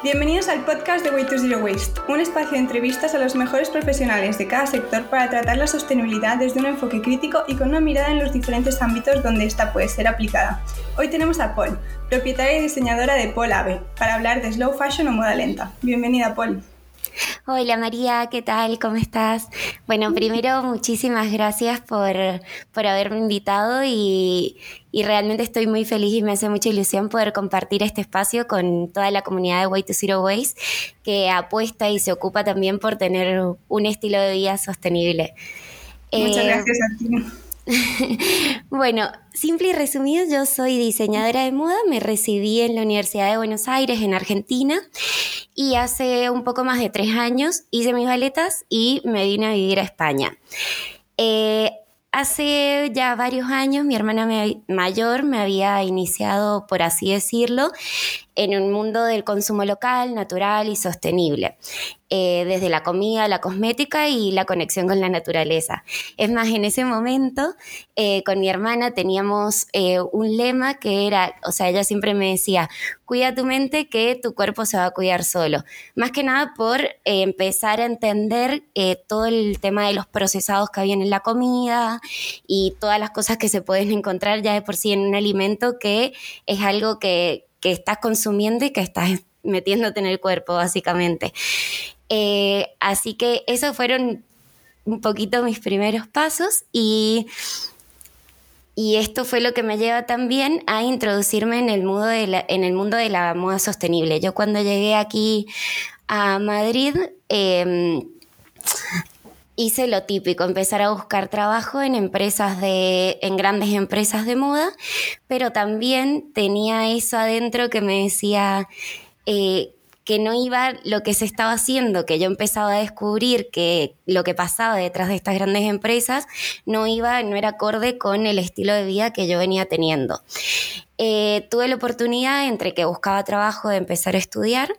Bienvenidos al podcast de Way to Zero Waste, un espacio de entrevistas a los mejores profesionales de cada sector para tratar la sostenibilidad desde un enfoque crítico y con una mirada en los diferentes ámbitos donde esta puede ser aplicada. Hoy tenemos a Paul, propietaria y diseñadora de Paul Ave, para hablar de slow fashion o moda lenta. Bienvenida, Paul. Hola María, ¿qué tal? ¿Cómo estás? Bueno, primero muchísimas gracias por, por haberme invitado y, y, realmente estoy muy feliz y me hace mucha ilusión poder compartir este espacio con toda la comunidad de Way to Zero Waste que apuesta y se ocupa también por tener un estilo de vida sostenible. Muchas eh, gracias a ti. bueno, simple y resumido, yo soy diseñadora de moda, me recibí en la Universidad de Buenos Aires, en Argentina, y hace un poco más de tres años hice mis baletas y me vine a vivir a España. Eh, hace ya varios años mi hermana mayor me había iniciado, por así decirlo, en un mundo del consumo local, natural y sostenible. Eh, desde la comida, la cosmética y la conexión con la naturaleza. Es más, en ese momento eh, con mi hermana teníamos eh, un lema que era, o sea, ella siempre me decía, cuida tu mente que tu cuerpo se va a cuidar solo. Más que nada por empezar a entender todo el tema de los procesados que había en la comida y todas las cosas que se pueden encontrar ya de por sí en un alimento que es algo que, que estás consumiendo y que estás metiéndote en el cuerpo, básicamente. Eh, así que esos fueron un poquito mis primeros pasos y, y esto fue lo que me lleva también a introducirme en el mundo de la, en el mundo de la moda sostenible. Yo cuando llegué aquí a Madrid, em, hice lo típico, empezar a buscar trabajo en empresas de, en grandes empresas de moda, pero también tenía eso adentro que me decía, eh, que no iba lo que se estaba haciendo, que yo empezaba a descubrir que lo que pasaba detrás de estas grandes empresas no iba, no era acorde con el estilo de vida que yo venía teniendo. Eh, tuve la oportunidad entre que buscaba trabajo de empezar a estudiar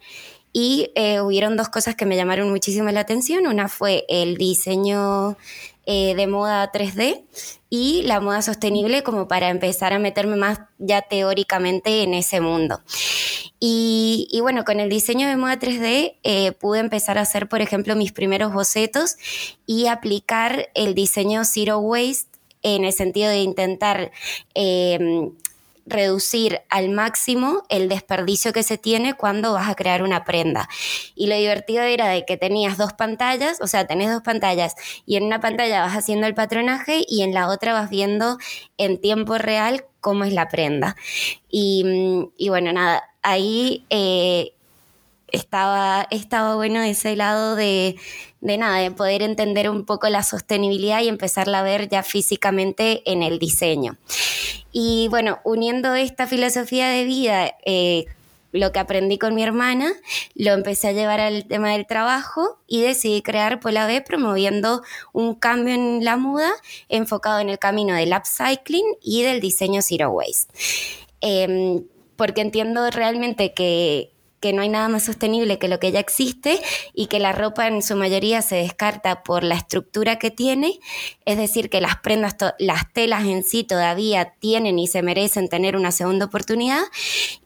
y eh, hubieron dos cosas que me llamaron muchísimo la atención. Una fue el diseño eh, de moda 3D y la moda sostenible como para empezar a meterme más ya teóricamente en ese mundo. Y, bueno, con el diseño de moda 3D eh, pude empezar a hacer, por ejemplo, mis primeros bocetos y aplicar el diseño Zero Waste en el sentido de intentar em, reducir al máximo el desperdicio que se tiene cuando vas a crear una prenda. Y lo divertido era de que tenías dos pantallas, o sea, tenés dos pantallas y en una pantalla vas haciendo el patronaje y en la otra vas viendo en tiempo real cómo es la prenda. Y, bueno, nada, ahí... Eh, estaba, estaba bueno ese lado de, de nada, de poder entender un poco la sostenibilidad y empezarla a ver ya físicamente en el diseño. Y bueno, uniendo esta filosofía de vida, eh, lo que aprendí con mi hermana, lo empecé a llevar al tema del trabajo y decidí crear Pola B promoviendo un cambio en la moda enfocado en el camino del upcycling y del diseño zero waste. Em, porque entiendo realmente que, que no hay nada más sostenible que lo que ya existe y que la ropa en su mayoría se descarta por la estructura que tiene, es decir, que las prendas, las telas en sí todavía tienen y se merecen tener una segunda oportunidad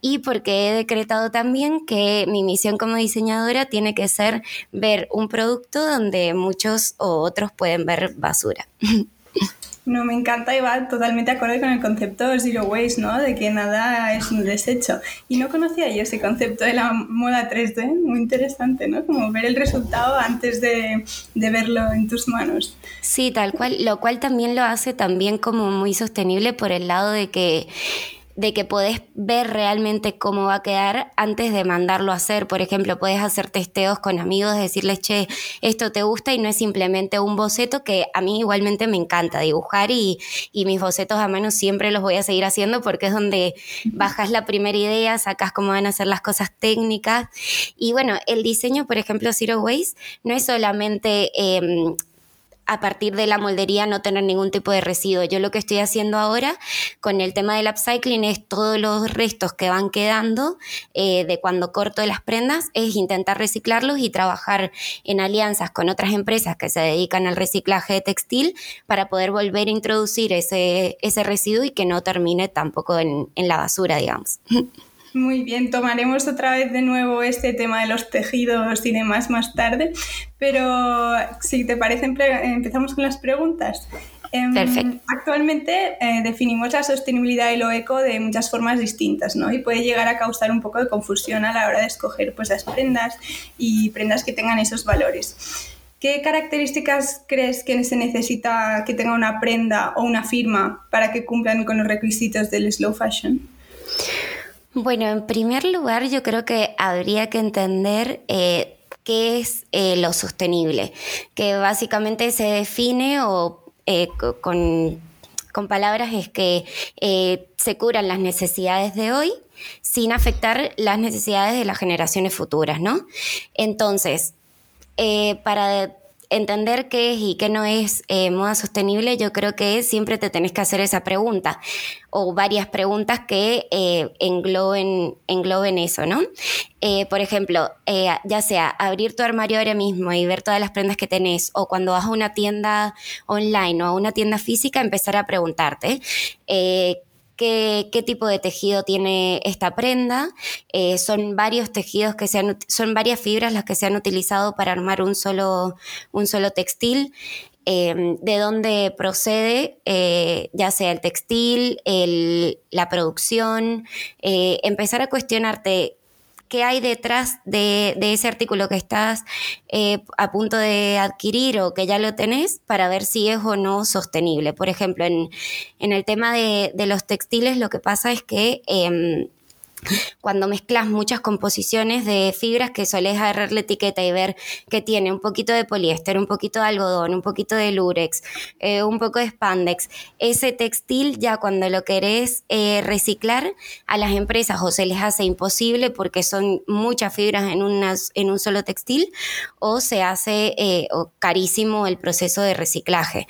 y porque he decretado también que mi misión como diseñadora tiene que ser ver un producto donde muchos o otros pueden ver basura. No, me encanta y va totalmente acorde con el concepto Zero Waste, ¿no? De que nada es un desecho. Y no conocía yo ese concepto de la moda 3D, muy interesante, ¿no? Como ver el resultado antes de, de verlo en tus manos. Sí, tal cual, lo cual también lo hace también como muy sostenible por el lado de que de que podés ver realmente cómo va a quedar antes de mandarlo a hacer. Por ejemplo, puedes hacer testeos con amigos, decirles, che, esto te gusta y no es simplemente un boceto que a mí igualmente me encanta dibujar y, y mis bocetos a mano siempre los voy a seguir haciendo porque es donde bajas la primera idea, sacas cómo van a ser las cosas técnicas. Y bueno, el diseño, por ejemplo, Zero Waste, no es solamente... Eh, a partir de la moldería no tener ningún tipo de residuo. Yo lo que estoy haciendo ahora con el tema del upcycling es todos los restos que van quedando eh, de cuando corto las prendas, es intentar reciclarlos y trabajar en alianzas con otras empresas que se dedican al reciclaje de textil para poder volver a introducir ese, ese residuo y que no termine tampoco en, en la basura, digamos. Muy bien, tomaremos otra vez de nuevo este tema de los tejidos y demás más tarde, pero si te parece empezamos con las preguntas. Em, Perfecto. Actualmente eh, definimos la sostenibilidad y lo eco de muchas formas distintas, ¿no? Y puede llegar a causar un poco de confusión a la hora de escoger pues, las prendas y prendas que tengan esos valores. ¿Qué características crees que se necesita que tenga una prenda o una firma para que cumplan con los requisitos del slow fashion? Bueno, en primer lugar yo creo que habría que entender eh, qué es eh, lo sostenible, que básicamente se define o eh, con, palabras es que eh, se curan las necesidades de hoy sin afectar las necesidades de las generaciones futuras, ¿no? Entonces, para entender qué es y qué no es eh, moda sostenible, yo creo que siempre te tenés que hacer esa pregunta o varias preguntas que eh, engloben, engloben eso, ¿no? Eh, por ejemplo, ya sea abrir tu armario ahora mismo y ver todas las prendas que tenés o cuando vas a una tienda online o a una tienda física, empezar a preguntarte qué, tipo de tejido tiene esta prenda. Eh, son varios tejidos que se son varias fibras las que se han utilizado para armar un solo, un solo textil. Em, de dónde procede, eh, ya sea el textil, la producción, eh, empezar a cuestionarte qué hay detrás de, ese artículo que estás eh, a punto de adquirir o que ya lo tenés para ver si es o no sostenible. Por ejemplo, en, el tema de, los textiles lo que pasa es que... Em, cuando mezclas muchas composiciones de fibras que solés agarrar la etiqueta y ver que tiene un poquito de poliéster, un poquito de algodón, un poquito de lurex, eh, un poco de spandex, ese textil ya cuando lo querés eh, reciclar a las empresas o se les hace imposible porque son muchas fibras en, un solo textil o se hace eh, carísimo el proceso de reciclaje.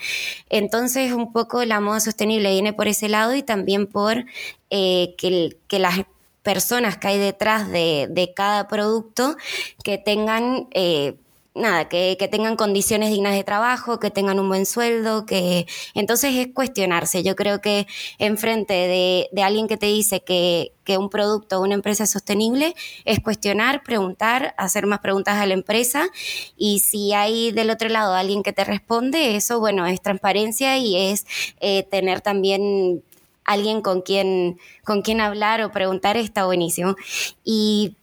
Entonces un poco la moda sostenible viene por ese lado y también por que, que las personas que hay detrás de, cada producto que tengan... Eh, nada, que, tengan condiciones dignas de trabajo, que tengan un buen sueldo, que entonces es cuestionarse. Yo creo que enfrente de, de alguien que te dice que, que, un producto o una empresa es sostenible, es cuestionar, preguntar, hacer más preguntas a la empresa y si hay del otro lado alguien que te responde, eso bueno, es transparencia y es eh, tener también alguien con quien, con quien hablar o preguntar está buenísimo. Y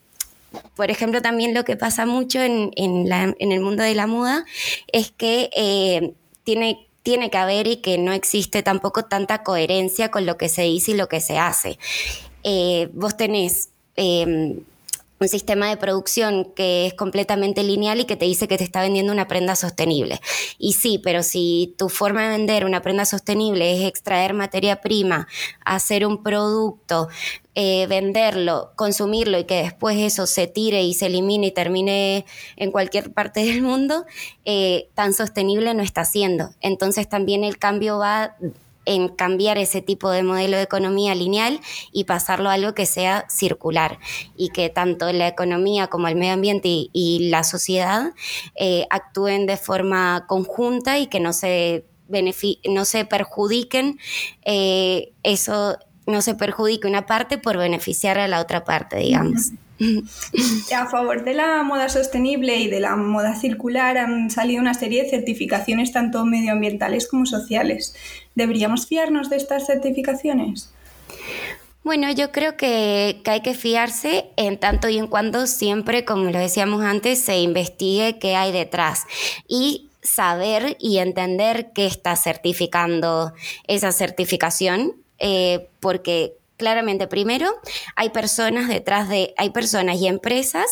por ejemplo, también lo que pasa mucho en, el mundo de la moda es que eh, tiene, tiene que haber y que no existe tampoco tanta coherencia con lo que se dice y lo que se hace. Eh, vos tenés eh, un sistema de producción que es completamente lineal y que te dice que te está vendiendo una prenda sostenible. Y sí, pero si tu forma de vender una prenda sostenible es extraer materia prima, hacer un producto, eh, venderlo, consumirlo y que después eso se tire y se elimine y termine en cualquier parte del mundo, eh, tan sostenible no está siendo. Entonces también el cambio va en cambiar ese tipo de modelo de economía lineal y pasarlo a algo que sea circular y que tanto la economía como el medio ambiente y, la sociedad eh, actúen de forma conjunta y que no se, no se perjudiquen eh, eso no se perjudique una parte por beneficiar a la otra parte, digamos. A favor de la moda sostenible y de la moda circular han salido una serie de certificaciones tanto medioambientales como sociales. ¿Deberíamos fiarnos de estas certificaciones? Bueno, yo creo que, hay que fiarse en tanto y en cuando siempre, como lo decíamos antes, se investigue qué hay detrás y saber y entender qué está certificando esa certificación, eh, porque claramente, primero, hay personas detrás de, hay personas y empresas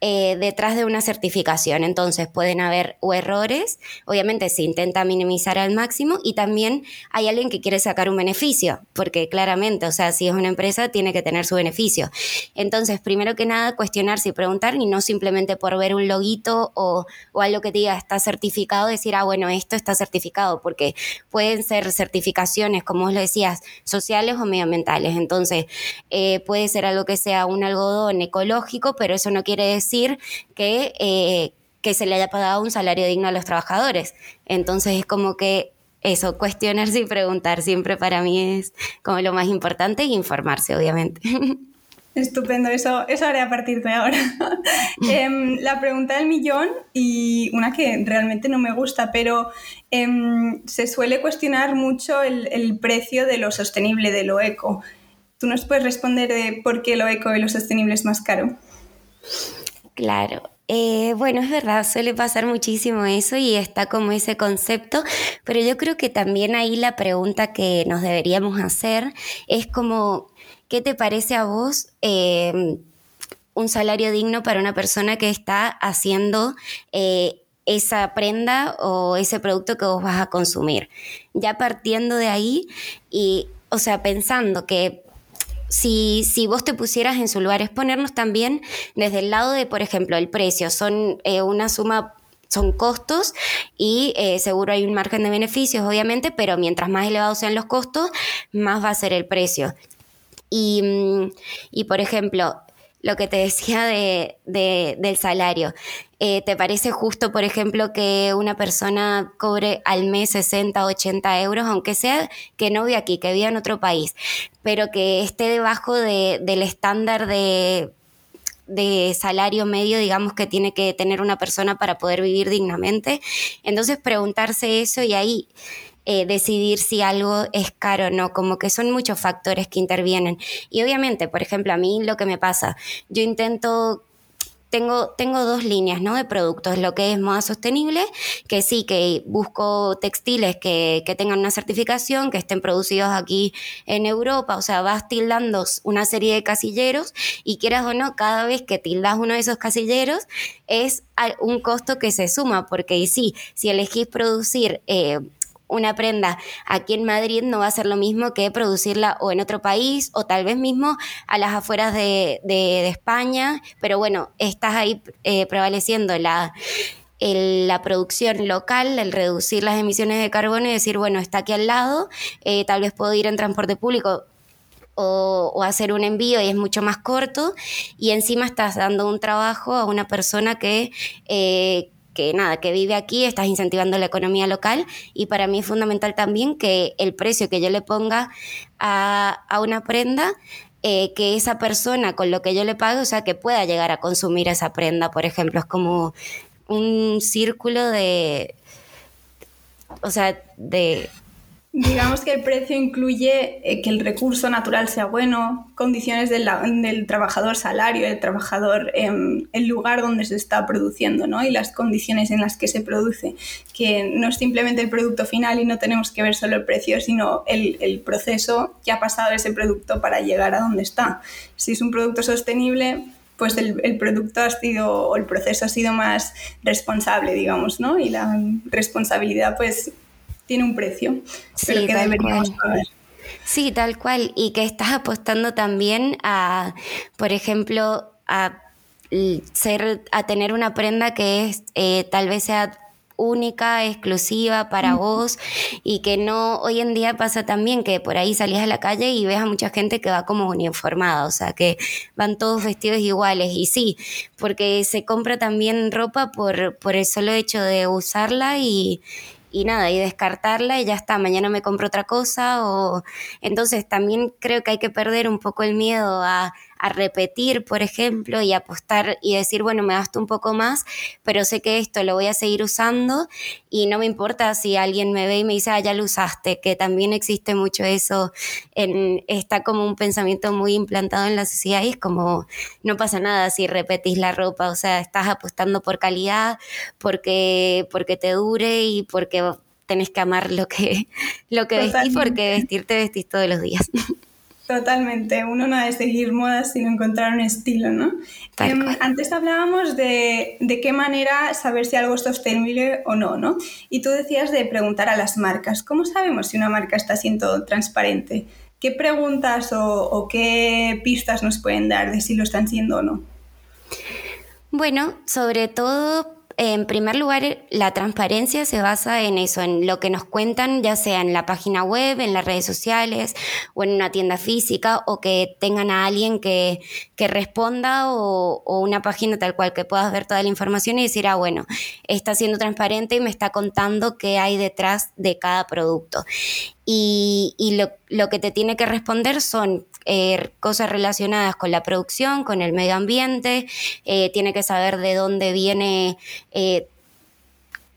eh, detrás de una certificación. Entonces pueden haber errores, obviamente se intenta minimizar al máximo y también hay alguien que quiere sacar un beneficio, porque claramente, o sea, si es una empresa, tiene que tener su beneficio. Entonces, primero que nada, cuestionarse y preguntar y no simplemente por ver un loguito o, o algo que diga está certificado, decir, ah, bueno, esto está certificado, porque pueden ser certificaciones, como vos lo decías, sociales o medioambientales. Entonces, eh, puede ser algo que sea un algodón ecológico, pero eso no quiere decir que, eh, que se le haya pagado un salario digno a los trabajadores. Entonces, es como que eso, cuestionarse y preguntar siempre para mí es como lo más importante y informarse, obviamente. Estupendo, eso, eso haré a partir de ahora. Em, la pregunta del millón y una que realmente no me gusta, pero em, se suele cuestionar mucho el, el, precio de lo sostenible, de lo eco. ¿Tú nos puedes responder de por qué lo eco y lo sostenible es más caro? Claro, eh, bueno, es verdad, suele pasar muchísimo eso y está como ese concepto, pero yo creo que también ahí la pregunta que nos deberíamos hacer es como, ¿qué te parece a vos em, un salario digno para una persona que está haciendo... Eh, esa prenda o ese producto que vos vas a consumir. Ya partiendo de ahí y, o sea, pensando que si, si, vos te pusieras en su lugar, es ponernos también desde el lado de, por ejemplo, el precio. Son eh, una suma son costos y eh, seguro hay un margen de beneficios, obviamente, pero mientras más elevados sean los costos, más va a ser el precio. Y, mm, y por ejemplo, lo que te decía de, del salario. Eh, ¿Te parece justo, por ejemplo, que una persona cobre al mes 60, 80 euros, aunque sea que no viva aquí, que viva en otro país, pero que esté debajo del estándar de, salario medio, digamos, que tiene que tener una persona para poder vivir dignamente? Entonces, preguntarse eso y ahí eh, decidir si algo es caro o no, como que son muchos factores que intervienen. Y obviamente, por ejemplo, a mí lo que me pasa, yo intento tengo, tengo, dos líneas ¿no? de productos, lo que es moda sostenible, que sí, que busco textiles que, que, tengan una certificación, que estén producidos aquí en Europa, o sea, vas tildando una serie de casilleros y quieras o no, cada vez que tildas uno de esos casilleros es un costo que se suma, porque sí, si elegís producir... Eh, una prenda aquí en Madrid no va a ser lo mismo que producirla o en otro país o tal vez mismo a las afueras de, España, pero bueno, estás ahí eh, prevaleciendo la, la producción local, el reducir las emisiones de carbono y decir, bueno, está aquí al lado, eh, tal vez puedo ir en transporte público. O, hacer un envío y es mucho más corto y encima estás dando un trabajo a una persona que, eh, que nada, que vive aquí, estás incentivando la economía local y para mí es fundamental también que el precio que yo le ponga a, una prenda eh, que esa persona con lo que yo le pague, o sea, que pueda llegar a consumir esa prenda, por ejemplo, es como un círculo de, o sea, de, Digamos que el precio incluye eh, que el recurso natural sea bueno, condiciones del, trabajador, salario del trabajador, em, el lugar donde se está produciendo ¿no? y las condiciones en las que se produce, que no es simplemente el producto final y no tenemos que ver solo el precio, sino el, el proceso que ha pasado ese producto para llegar a donde está. Si es un producto sostenible, pues el, el, producto ha sido, o el proceso ha sido más responsable, digamos, ¿no? Y la responsabilidad, pues, tiene un precio, pero que deberíamos pagar. Sí, tal cual. Y que estás apostando también a, por ejemplo, a ser, a tener una prenda que es eh, tal vez sea única, exclusiva para vos y que no, hoy en día pasa también que por ahí salís a la calle y ves a mucha gente que va como uniformada, o sea, que van todos vestidos iguales y sí, porque se compra también ropa por, por el solo hecho de usarla y, y nada, y descartarla y ya está, mañana me compro otra cosa o entonces también creo que hay que perder un poco el miedo a, a repetir, por ejemplo, y apostar y decir, bueno, me gasto un poco más, pero sé que esto lo voy a seguir usando y no me importa si alguien me ve y me dice, ah, ya lo usaste, que también existe mucho eso, en, está como un pensamiento muy implantado en la sociedad y es como, no pasa nada si repetís la ropa, o sea, estás apostando por calidad, porque, porque te dure y porque tenés que amar lo que, lo que vestís, porque vestirte vestís todos los días. Totalmente, uno no ha de seguir modas sino encontrar un estilo, ¿no? Em, antes hablábamos de, de, qué manera saber si algo es sostenible o no, ¿no? Y tú decías de preguntar a las marcas. ¿Cómo sabemos si una marca está siendo transparente? ¿Qué preguntas o, o qué pistas nos pueden dar de si lo están siendo o no? Bueno, sobre todo en primer lugar, la transparencia se basa en eso, en lo que nos cuentan, ya sea en la página web, en las redes sociales o en una tienda física, o que tengan a alguien que, que responda o, o, una página tal cual que puedas ver toda la información y decir, ah, bueno, está siendo transparente y me está contando qué hay detrás de cada producto. Y, lo, que te tiene que responder son eh, cosas relacionadas con la producción, con el medio ambiente, eh, tiene que saber de dónde viene eh,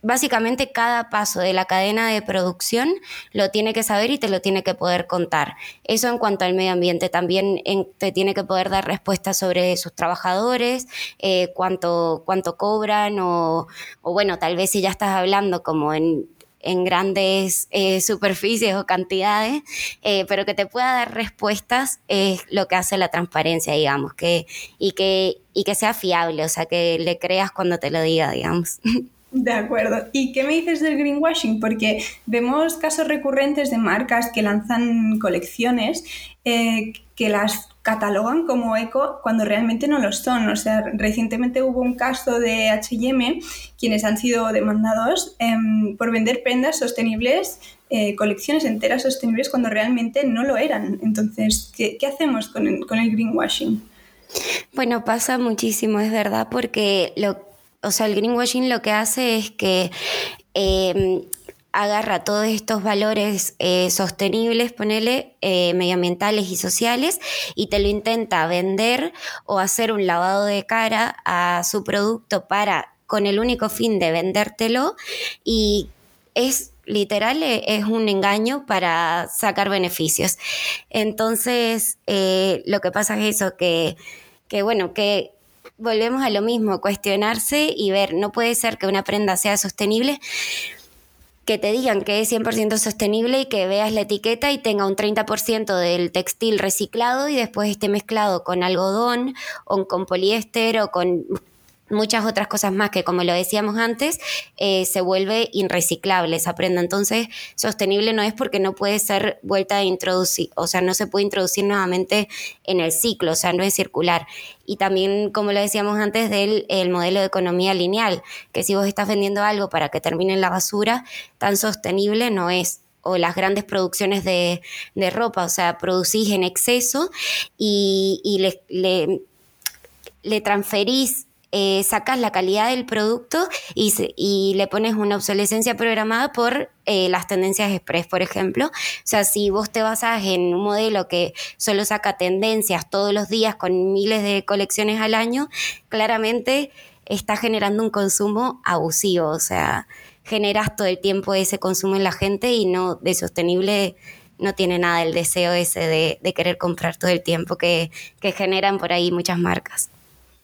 básicamente cada paso de la cadena de producción lo tiene que saber y te lo tiene que poder contar. Eso en cuanto al medio ambiente. También te tiene que poder dar respuestas sobre sus trabajadores, cuánto, cuánto cobran o, o, bueno, tal vez si ya estás hablando como en en grandes eh, superficies o cantidades, eh, pero que te pueda dar respuestas es lo que hace la transparencia, digamos, que, y, que, y que sea fiable, o sea, que le creas cuando te lo diga, digamos. De acuerdo. ¿Y qué me dices del greenwashing? Porque vemos casos recurrentes de marcas que lanzan colecciones eh, que las catalogan como eco cuando realmente no lo son. O sea, recientemente hubo un caso de HM quienes han sido demandados em, por vender prendas sostenibles, eh, colecciones enteras sostenibles cuando realmente no lo eran. Entonces, ¿qué, hacemos con el, greenwashing? Bueno, pasa muchísimo, es verdad, porque lo, o sea, el greenwashing lo que hace es que em, agarra todos estos valores eh, sostenibles, ponele, eh, medioambientales y sociales, y te lo intenta vender o hacer un lavado de cara a su producto para, con el único fin de vendértelo, y es literal eh, es un engaño para sacar beneficios. Entonces, lo que pasa es eso, que, que bueno, que volvemos a lo mismo, cuestionarse y ver, no puede ser que una prenda sea sostenible que te digan que es 100% sostenible y que veas la etiqueta y tenga un 30% del textil reciclado y después esté mezclado con algodón o con poliéster o con muchas otras cosas más que, como lo decíamos antes, eh, se vuelve irreciclable esa prenda. Entonces, sostenible no es porque no puede ser vuelta a introducir, o sea, no se puede introducir nuevamente en el ciclo, o sea, no es circular. Y también, como lo decíamos antes, del el modelo de economía lineal, que si vos estás vendiendo algo para que termine en la basura, tan sostenible no es o las grandes producciones de, ropa, o sea, producís en exceso y, le, le, le transferís eh, sacas la calidad del producto y, y, le pones una obsolescencia programada por eh, las tendencias express, por ejemplo. O sea, si vos te basas en un modelo que solo saca tendencias todos los días con miles de colecciones al año, claramente está generando un consumo abusivo. O sea, generas todo el tiempo ese consumo en la gente y no de sostenible no tiene nada el deseo ese de, de querer comprar todo el tiempo que, que generan por ahí muchas marcas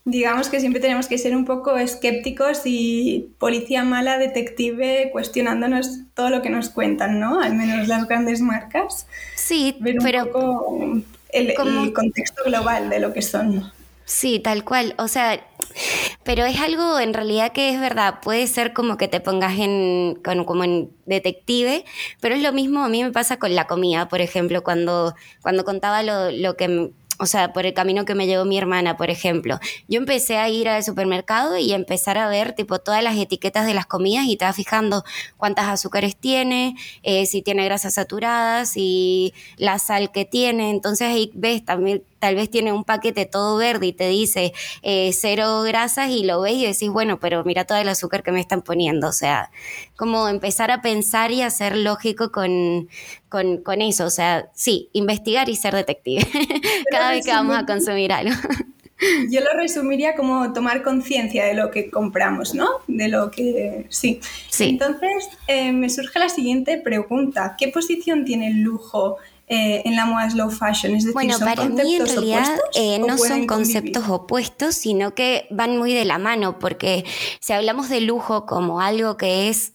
digamos que siempre tenemos que ser un poco escépticos y policía mala, detective, cuestionándonos todo lo que nos cuentan, ¿no? Al menos las grandes marcas. Sí, pero el, contexto global de lo que son. Sí, tal cual. O sea, pero es algo en realidad que es verdad. Puede ser como que te pongas en, como en detective, pero es lo mismo, a mí me pasa con la comida, por ejemplo, cuando, cuando contaba lo, lo que o sea, por el camino que me llevó mi hermana, por ejemplo. Yo empecé a ir al supermercado y empezar a ver tipo todas las etiquetas de las comidas y estaba fijando cuántas azúcares tiene, eh, si tiene grasas saturadas, y la sal que tiene. Entonces ahí ves también tal vez tiene un paquete todo verde y te dice eh, cero grasas y lo ves y decís, bueno, pero mira todo el azúcar que me están poniendo. O sea, como empezar a pensar y a ser lógico con, con, eso. O sea, sí, investigar y ser detective cada vez que vamos a consumir algo. Yo lo resumiría como tomar conciencia de lo que compramos, ¿no? De lo que... Sí. sí. Entonces, eh, me surge la siguiente pregunta. ¿Qué posición tiene el lujo eh, en la moda slow fashion? Es decir, bueno, para mí en realidad eh, no son conceptos opuestos, sino que van muy de la mano, porque si hablamos de lujo como algo que es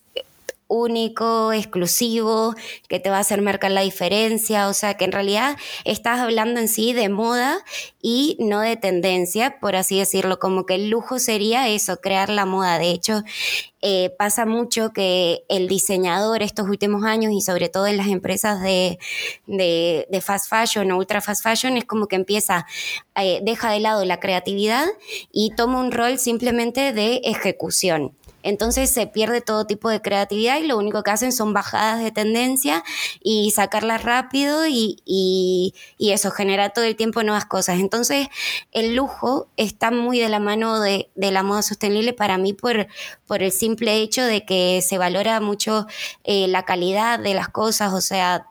único, exclusivo, que te va a hacer marcar la diferencia, o sea que en realidad estás hablando en sí de moda y no de tendencia, por así decirlo, como que el lujo sería eso, crear la moda. De hecho, eh, pasa mucho que el diseñador estos últimos años y sobre todo en las empresas de, de, fast fashion o ultra fast fashion es como que empieza, eh, deja de lado la creatividad y toma un rol simplemente de ejecución. Entonces se pierde todo tipo de creatividad y lo único que hacen son bajadas de tendencia y sacarlas rápido y, eso genera todo el tiempo nuevas cosas. Entonces el lujo está muy de la mano de, la moda sostenible para mí por, por el simple hecho de que se valora mucho eh, la calidad de las cosas, o sea,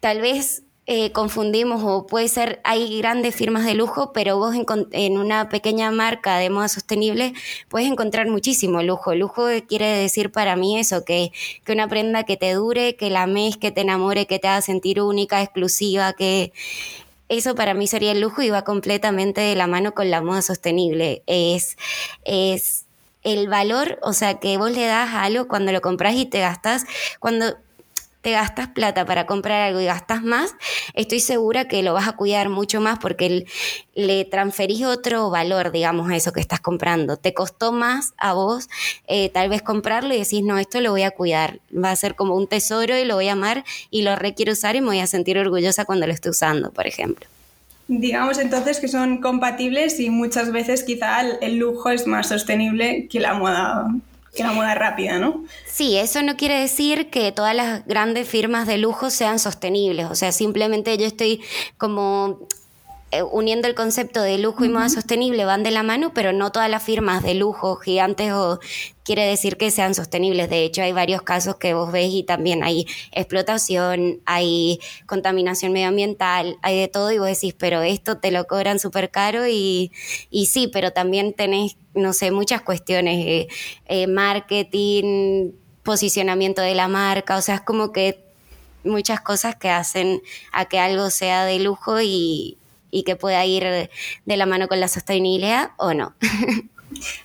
tal vez eh, confundimos o puede ser, hay grandes firmas de lujo, pero vos en, una pequeña marca de moda sostenible puedes encontrar muchísimo lujo. Lujo quiere decir para mí eso, que, que una prenda que te dure, que la ames, que te enamore, que te haga sentir única, exclusiva, que eso para mí sería el lujo y va completamente de la mano con la moda sostenible. Es, es el valor, o sea, que vos le das a algo cuando lo compras y te gastas, cuando te gastas plata para comprar algo y gastas más, estoy segura que lo vas a cuidar mucho más porque le transferís otro valor, digamos, a eso que estás comprando. Te costó más a vos eh, tal vez comprarlo y decís, no, esto lo voy a cuidar, va a ser como un tesoro y lo voy a amar y lo requiero usar y me voy a sentir orgullosa cuando lo esté usando, por ejemplo. Digamos entonces que son compatibles y muchas veces quizá el lujo es más sostenible que la moda que la moda rápida, ¿no? Sí, eso no quiere decir que todas las grandes firmas de lujo sean sostenibles, o sea, simplemente yo estoy como eh, uniendo el concepto de lujo y moda sostenible van de la mano, pero no todas las firmas de lujo gigantes o quiere decir que sean sostenibles. De hecho, hay varios casos que vos ves y también hay explotación, hay contaminación medioambiental, hay de todo y vos decís, pero esto te lo cobran súper caro y, y, sí, pero también tenés, no sé, muchas cuestiones, eh, eh, marketing, posicionamiento de la marca, o sea, es como que muchas cosas que hacen a que algo sea de lujo y, y que pueda ir de la mano con la sostenibilidad o no.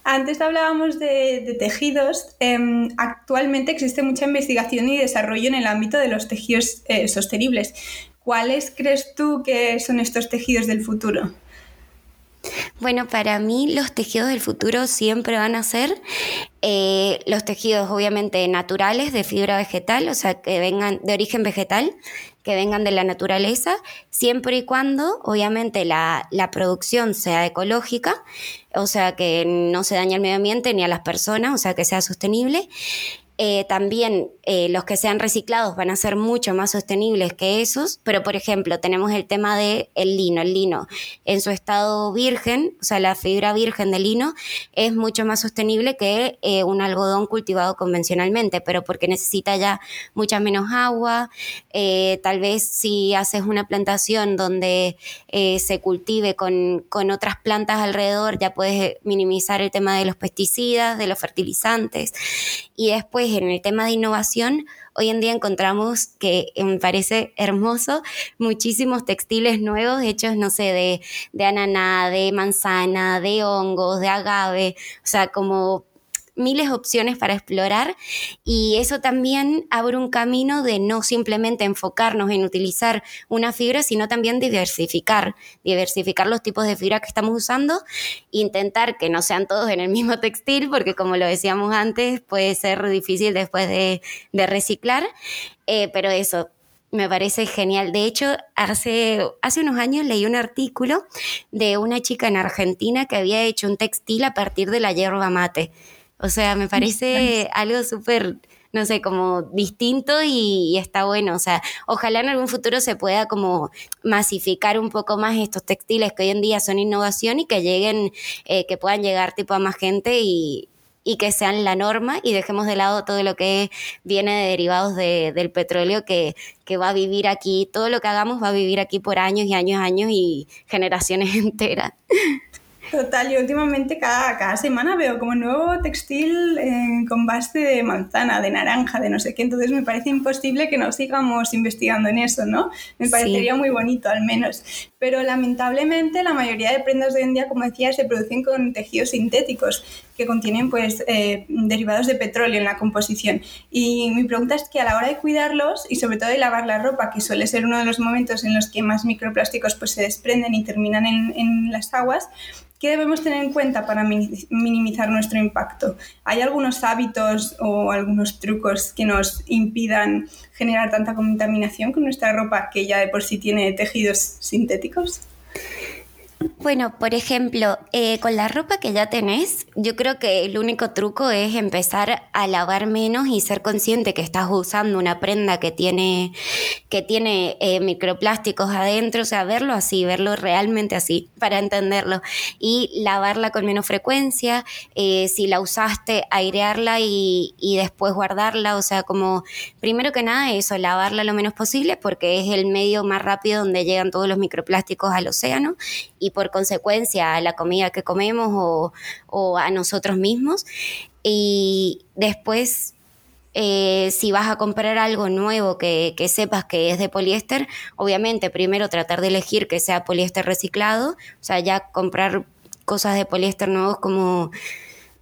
Antes hablábamos de, tejidos. Em, actualmente existe mucha investigación y desarrollo en el ámbito de los tejidos eh, sostenibles. ¿Cuáles crees tú que son estos tejidos del futuro? Bueno, para mí los tejidos del futuro siempre van a ser eh, los tejidos obviamente naturales de fibra vegetal, o sea, que vengan de origen vegetal, que vengan de la naturaleza, siempre y cuando obviamente la, la producción sea ecológica, o sea, que no se dañe el medio ambiente ni a las personas, o sea, que sea sostenible. Eh, también eh, los que sean reciclados van a ser mucho más sostenibles que esos, pero por ejemplo tenemos el tema del el lino. El lino en su estado virgen, o sea, la fibra virgen del lino es mucho más sostenible que eh, un algodón cultivado convencionalmente, pero porque necesita ya mucha menos agua. tal vez si haces una plantación donde se cultive con, con otras plantas alrededor, ya puedes minimizar el tema de los pesticidas, de los fertilizantes. Y después en el tema de innovación, hoy en día encontramos que me parece hermoso muchísimos textiles nuevos hechos, no sé, de, de ananá, de manzana, de hongos, de agave, o sea, como miles de opciones para explorar y eso también abre un camino de no simplemente enfocarnos en utilizar una fibra, sino también diversificar, diversificar los tipos de fibra que estamos usando, intentar que no sean todos en el mismo textil, porque como lo decíamos antes, puede ser difícil después de, reciclar, eh, pero eso, me parece genial. De hecho, hace, hace unos años leí un artículo de una chica en Argentina que había hecho un textil a partir de la hierba mate. O sea, me parece algo súper, no sé, como distinto y, está bueno. O sea, ojalá en algún futuro se pueda como masificar un poco más estos textiles que hoy en día son innovación y que lleguen, eh, que puedan llegar tipo a más gente y, que sean la norma y dejemos de lado todo lo que viene de derivados del petróleo que, que, va a vivir aquí, todo lo que hagamos va a vivir aquí por años y años, años y generaciones enteras. Total, yo últimamente cada, cada semana veo como nuevo textil eh, con base de manzana, de naranja, de no sé qué, entonces me parece imposible que no sigamos investigando en eso, ¿no? Me parecería muy bonito al menos. Pero lamentablemente la mayoría de prendas de hoy en día, como decía, se producen con tejidos sintéticos que contienen pues eh, derivados de petróleo en la composición. Y mi pregunta es que a la hora de cuidarlos y sobre todo de lavar la ropa, que suele ser uno de los momentos en los que más microplásticos pues se desprenden y terminan en, en las aguas, ¿Qué debemos tener en cuenta para minimizar nuestro impacto? ¿Hay algunos hábitos o algunos trucos que nos impidan generar tanta contaminación con nuestra ropa que ya de por sí tiene tejidos sintéticos? Bueno, por ejemplo, eh, con la ropa que ya tenés, yo creo que el único truco es empezar a lavar menos y ser consciente que estás usando una prenda que tiene, que tiene eh, microplásticos adentro, o sea, verlo así, verlo realmente así, para entenderlo. Y lavarla con menos frecuencia, eh, si la usaste, airearla y, y después guardarla, o sea, como primero que nada eso, lavarla lo menos posible porque es el medio más rápido donde llegan todos los microplásticos al océano y por consecuencia a la comida que comemos o, a nosotros mismos. Y después eh, si vas a comprar algo nuevo que, sepas que es de poliéster, obviamente primero tratar de elegir que sea poliéster reciclado, o sea, ya comprar cosas de poliéster nuevos como,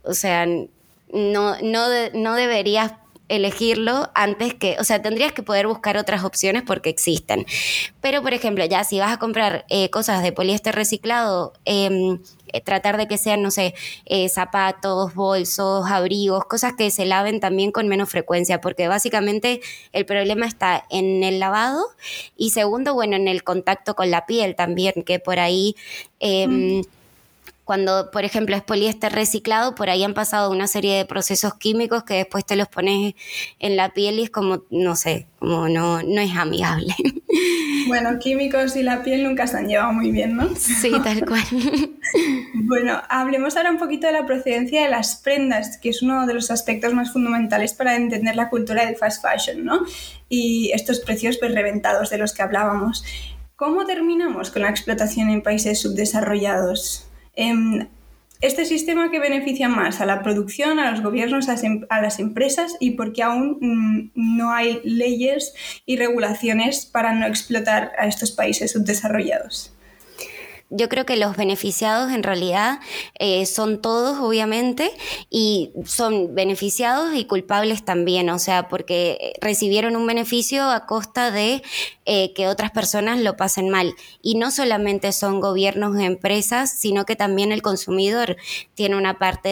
o sea, no, no, no deberías elegirlo antes que, o sea, tendrías que poder buscar otras opciones porque existen. Pero, por ejemplo, ya si vas a comprar eh, cosas de poliéster reciclado, em, eh, tratar de que sean, no sé, eh, zapatos, bolsos, abrigos, cosas que se laven también con menos frecuencia, porque básicamente el problema está en el lavado y segundo, bueno, en el contacto con la piel también, que por ahí... Em, cuando, por ejemplo, es poliéster reciclado, por ahí han pasado una serie de procesos químicos que después te los pones en la piel y es como, no sé, como no, no es amigable. Bueno, químicos y la piel nunca se han llevado muy bien, ¿no? Sí, tal cual. bueno, hablemos ahora un poquito de la procedencia de las prendas, que es uno de los aspectos más fundamentales para entender la cultura del fast fashion, ¿no? Y estos precios pues reventados de los que hablábamos. ¿Cómo terminamos con la explotación en países subdesarrollados? Em, este sistema que beneficia más a la producción, a los gobiernos, em, a las empresas y porque aún mm, no hay leyes y regulaciones para no explotar a estos países subdesarrollados yo creo que los beneficiados en realidad eh, son todos, obviamente, y son beneficiados y culpables también, o sea, porque recibieron un beneficio a costa de eh, que otras personas lo pasen mal. Y no solamente son gobiernos y empresas, sino que también el consumidor tiene una parte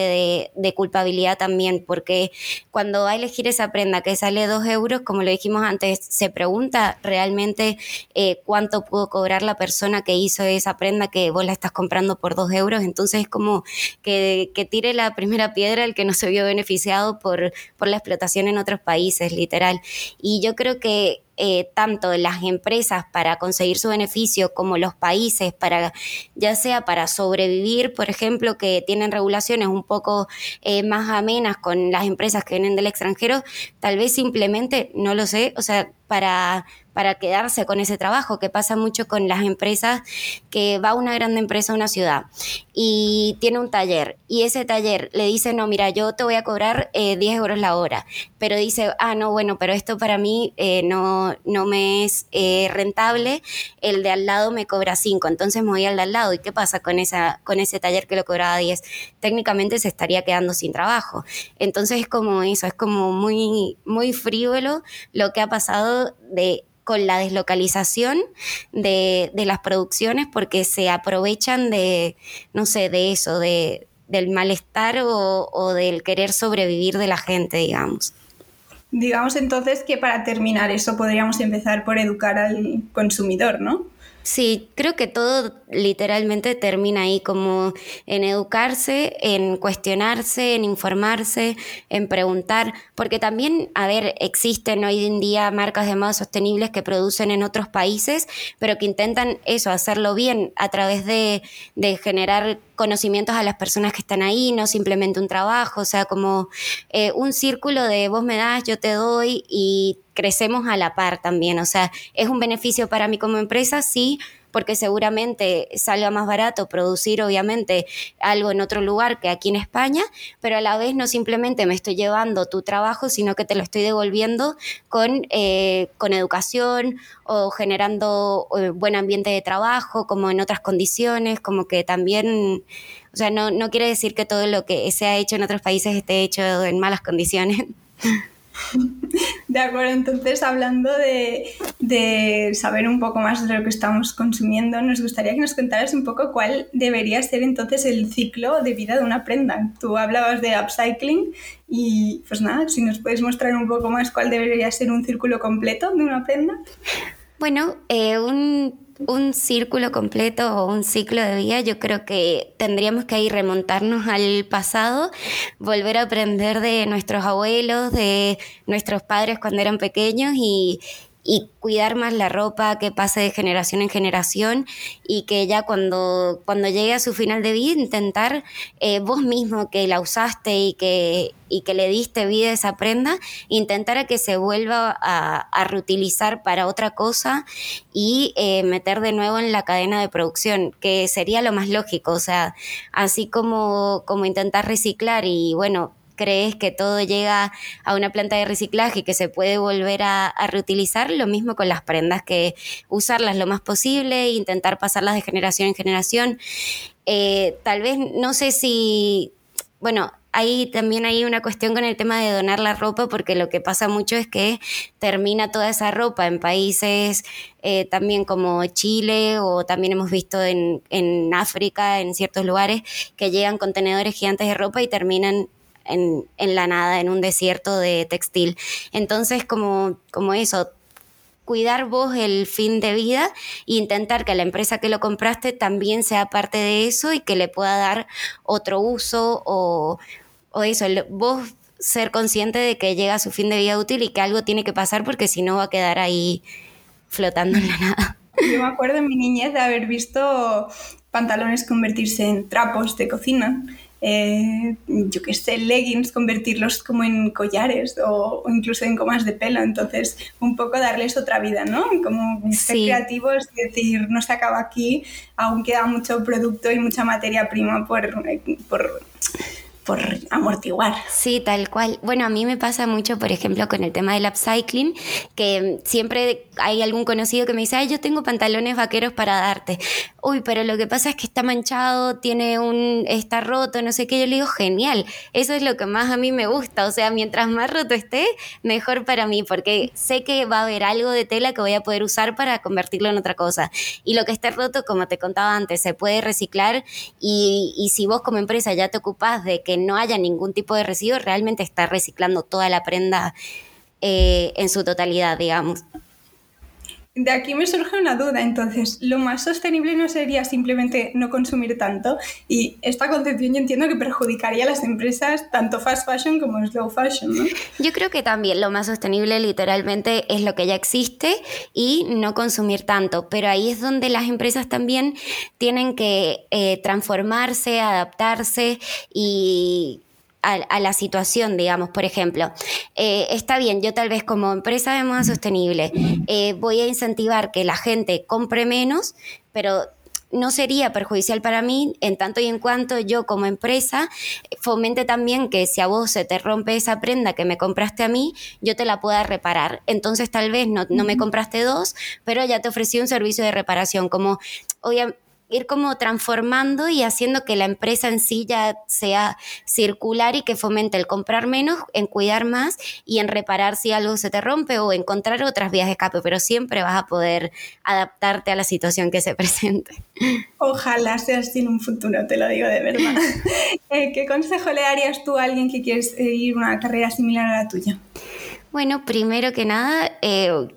de, culpabilidad también, porque cuando va a elegir esa prenda que sale dos euros, como lo dijimos antes, se pregunta realmente eh, cuánto pudo cobrar la persona que hizo esa prenda que vos la estás comprando por dos euros. Entonces es como que, que tire la primera piedra el que no se vio beneficiado por, por la explotación en otros países, literal. Y yo creo que eh, tanto las empresas para conseguir su beneficio como los países para, ya sea para sobrevivir, por ejemplo, que tienen regulaciones un poco eh, más amenas con las empresas que vienen del extranjero, tal vez simplemente, no lo sé, o sea, para para quedarse con ese trabajo, que pasa mucho con las empresas, que va una grande empresa a una ciudad y tiene un taller y ese taller le dice, no, mira, yo te voy a cobrar 10 eh, euros la hora, pero dice, ah, no, bueno, pero esto para mí eh, no, no me es eh, rentable, el de al lado me cobra 5, entonces me voy al de al lado. ¿Y qué pasa con, esa, con ese taller que lo cobraba 10? Técnicamente se estaría quedando sin trabajo. Entonces es como eso, es como muy, muy frívolo lo que ha pasado de con la deslocalización de, las producciones porque se aprovechan de, no sé, de eso, de, del malestar o, o del querer sobrevivir de la gente, digamos. Digamos entonces que para terminar eso podríamos empezar por educar al consumidor, ¿no? Sí, creo que todo literalmente termina ahí, como en educarse, en cuestionarse, en informarse, en preguntar, porque también, a ver, existen hoy en día marcas de moda sostenibles que producen en otros países, pero que intentan eso, hacerlo bien a través de, de generar conocimientos a las personas que están ahí, no simplemente un trabajo, o sea, como eh, un círculo de vos me das, yo te doy y crecemos a la par también. O sea, es un beneficio para mí como empresa, sí, porque seguramente salga más barato producir obviamente algo en otro lugar que aquí en España, pero a la vez no simplemente me estoy llevando tu trabajo, sino que te lo estoy devolviendo con, eh, con educación o generando eh, buen ambiente de trabajo, como en otras condiciones, como que también, o sea, no, no quiere decir que todo lo que se ha hecho en otros países esté hecho en malas condiciones. De acuerdo, entonces hablando de, saber un poco más de lo que estamos consumiendo, nos gustaría que nos contaras un poco cuál debería ser entonces el ciclo de vida de una prenda. Tú hablabas de upcycling y pues nada, si nos puedes mostrar un poco más cuál debería ser un círculo completo de una prenda. Bueno, eh, un un círculo completo o un ciclo de vida, yo creo que tendríamos que ir remontarnos al pasado, volver a aprender de nuestros abuelos, de nuestros padres cuando eran pequeños y, y cuidar más la ropa, que pase de generación en generación y que ya cuando, cuando llegue a su final de vida intentar eh, vos mismo que la usaste y que, y que le diste vida a esa prenda, intentar a que se vuelva a, reutilizar para otra cosa y eh, meter de nuevo en la cadena de producción, que sería lo más lógico, o sea, así como, como intentar reciclar y bueno, crees que todo llega a una planta de reciclaje y que se puede volver a, reutilizar, lo mismo con las prendas, que usarlas lo más posible, intentar pasarlas de generación en generación. Eh, tal vez, no sé si, bueno, ahí también hay una cuestión con el tema de donar la ropa, porque lo que pasa mucho es que termina toda esa ropa en países eh, también como Chile o también hemos visto en, en África, en ciertos lugares, que llegan contenedores gigantes de ropa y terminan en, la nada, en un desierto de textil. Entonces, como, como eso, cuidar vos el fin de vida e intentar que la empresa que lo compraste también sea parte de eso y que le pueda dar otro uso o, o eso, vos ser consciente de que llega a su fin de vida útil y que algo tiene que pasar porque si no va a quedar ahí flotando en la nada. Yo me acuerdo en mi niñez de haber visto pantalones convertirse en trapos de cocina eh, yo qué sé, leggings, convertirlos como en collares o, incluso en comas de pelo. Entonces, un poco darles otra vida, ¿no? Como ser creativos, es decir, no se acaba aquí, aún queda mucho producto y mucha materia prima por, por por amortiguar. Sí, tal cual. Bueno, a mí me pasa mucho, por ejemplo, con el tema del upcycling, que siempre hay algún conocido que me dice, ay, yo tengo pantalones vaqueros para darte. Uy, pero lo que pasa es que está manchado, tiene un, está roto, no sé qué. Yo le digo, genial. Eso es lo que más a mí me gusta. O sea, mientras más roto esté, mejor para mí, porque sé que va a haber algo de tela que voy a poder usar para convertirlo en otra cosa. Y lo que esté roto, como te contaba antes, se puede reciclar y, si vos como empresa ya te ocupás de que no haya ningún tipo de residuo, realmente está reciclando toda la prenda eh, en su totalidad, digamos. De aquí me surge una duda, entonces, ¿lo más sostenible no sería simplemente no consumir tanto? Y esta concepción yo entiendo que perjudicaría a las empresas tanto fast fashion como slow fashion, ¿no? Yo creo que también lo más sostenible literalmente es lo que ya existe y no consumir tanto, pero ahí es donde las empresas también tienen que eh, transformarse, adaptarse y a, la situación, digamos, por ejemplo. Eh, está bien, yo tal vez como empresa de moda sostenible eh, voy a incentivar que la gente compre menos, pero no sería perjudicial para mí en tanto y en cuanto yo como empresa fomente también que si a vos se te rompe esa prenda que me compraste a mí, yo te la pueda reparar. Entonces tal vez no, no me compraste dos, pero ya te ofrecí un servicio de reparación. Como obviamente ir como transformando y haciendo que la empresa en sí ya sea circular y que fomente el comprar menos, en cuidar más y en reparar si algo se te rompe o encontrar otras vías de escape, pero siempre vas a poder adaptarte a la situación que se presente. Ojalá sea así en un futuro, te lo digo de verdad. Eh, ¿Qué consejo le darías tú a alguien que quiere seguir una carrera similar a la tuya? Bueno, primero que nada, eh,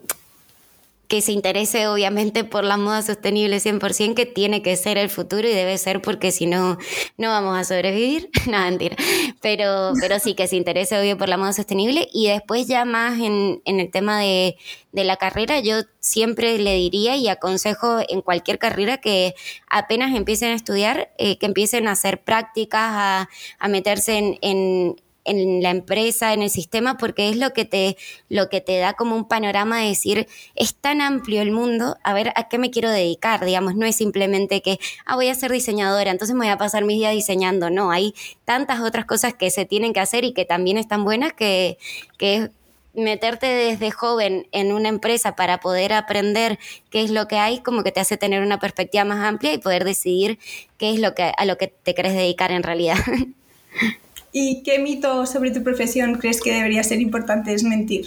que se interese obviamente por la moda sostenible 100%, que tiene que ser el futuro y debe ser porque si no, no vamos a sobrevivir. no, mentira. Pero, pero sí que se interese obvio por la moda sostenible y después ya más en, en el tema de, de la carrera, yo siempre le diría y aconsejo en cualquier carrera que apenas empiecen a estudiar, eh, que empiecen a hacer prácticas, a, a meterse en, en en la empresa, en el sistema, porque es lo que te, lo que te da como un panorama de decir, es tan amplio el mundo, a ver a qué me quiero dedicar, digamos, no es simplemente que, ah, voy a ser diseñadora, entonces me voy a pasar mis días diseñando, no, hay tantas otras cosas que se tienen que hacer y que también están buenas que, que meterte desde joven en una empresa para poder aprender qué es lo que hay, como que te hace tener una perspectiva más amplia y poder decidir qué es lo que, a lo que te querés dedicar en realidad. ¿Y qué mito sobre tu profesión crees que debería ser importante desmentir?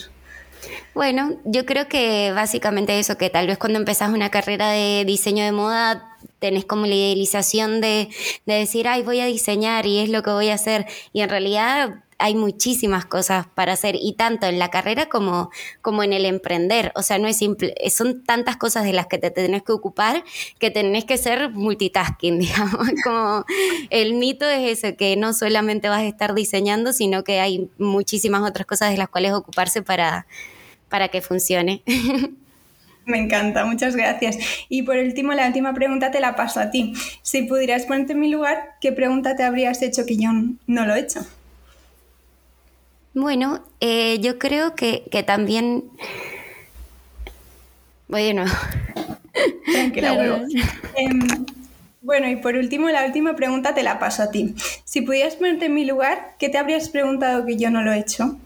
Bueno, yo creo que básicamente eso, que tal vez cuando empezás una carrera de diseño de moda tenés como la idealización de, de, decir, ay, voy a diseñar y es lo que voy a hacer. Y en realidad hay muchísimas cosas para hacer y tanto en la carrera como, como en el emprender. O sea, no es simple, son tantas cosas de las que te tenés que ocupar que tenés que ser multitasking, digamos. Como el mito es eso, que no solamente vas a estar diseñando, sino que hay muchísimas otras cosas de las cuales ocuparse para, para que funcione. Me encanta, muchas gracias. Y por último, la última pregunta te la paso a ti. Si pudieras ponerte en mi lugar, ¿qué pregunta te habrías hecho que yo no lo he hecho? Bueno, eh, yo creo que, también... Bueno. Tranquila, vuelvo. Em, bueno, y por último, la última pregunta te la paso a ti. Si pudieras ponerte en mi lugar, ¿qué te habrías preguntado que yo no lo he hecho?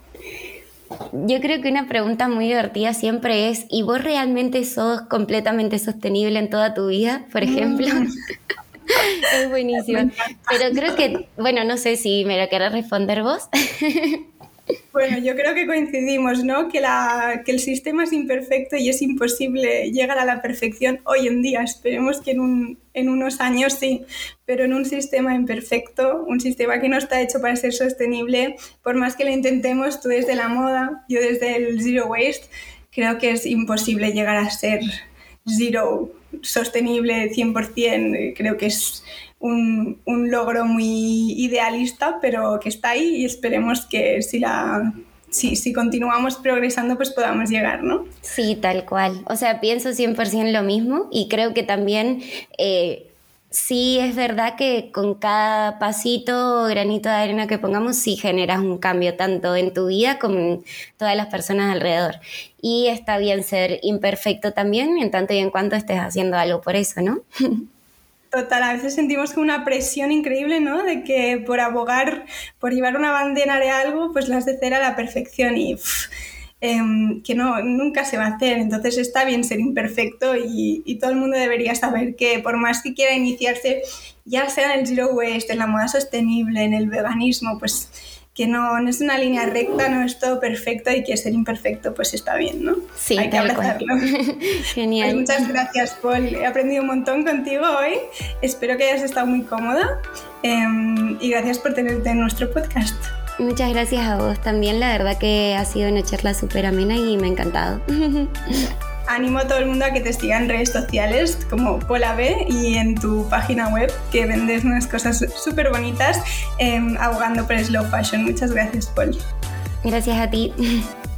Yo creo que una pregunta muy divertida siempre es, ¿y vos realmente sos completamente sostenible en toda tu vida, por ejemplo? Mm. es buenísimo. Pero creo que, bueno, no sé si me lo querés responder vos. Bueno, yo creo que coincidimos, ¿no? Que, la, que el sistema es imperfecto y es imposible llegar a la perfección hoy en día. Esperemos que en, un, en unos años sí, pero en un sistema imperfecto, un sistema que no está hecho para ser sostenible, por más que lo intentemos, tú desde la moda, yo desde el zero waste, creo que es imposible llegar a ser zero sostenible 100%. Creo que es un, logro muy idealista, pero que está ahí y esperemos que si la si, si, continuamos progresando, pues podamos llegar, ¿no? Sí, tal cual. O sea, pienso 100% lo mismo y creo que también eh, sí es verdad que con cada pasito o granito de arena que pongamos, sí generas un cambio tanto en tu vida como en todas las personas alrededor. Y está bien ser imperfecto también, en tanto y en cuanto estés haciendo algo por eso, ¿no? Total, a veces sentimos como una presión increíble, ¿no? De que por abogar, por llevar una bandera de algo, pues las de hacer a la perfección y em, que no, nunca se va a hacer. Entonces está bien ser imperfecto y, y, todo el mundo debería saber que por más que quiera iniciarse, ya sea en el zero waste, en la moda sostenible, en el veganismo, pues que no, es una línea recta, no es todo perfecto y que ser imperfecto pues está bien, ¿no? Sí, hay que abrazarlo. Genial. Pues muchas gracias, Paul. He aprendido un montón contigo hoy. Espero que hayas estado muy cómoda em, y gracias por tenerte en nuestro podcast. Muchas gracias a vos también. La verdad que ha sido una charla súper amena y me ha encantado. animo a todo el mundo a que te siga en redes sociales como Pola B y en tu página web que vendes unas cosas súper bonitas eh, abogando por slow fashion. Muchas gracias, Paul. Gracias a ti.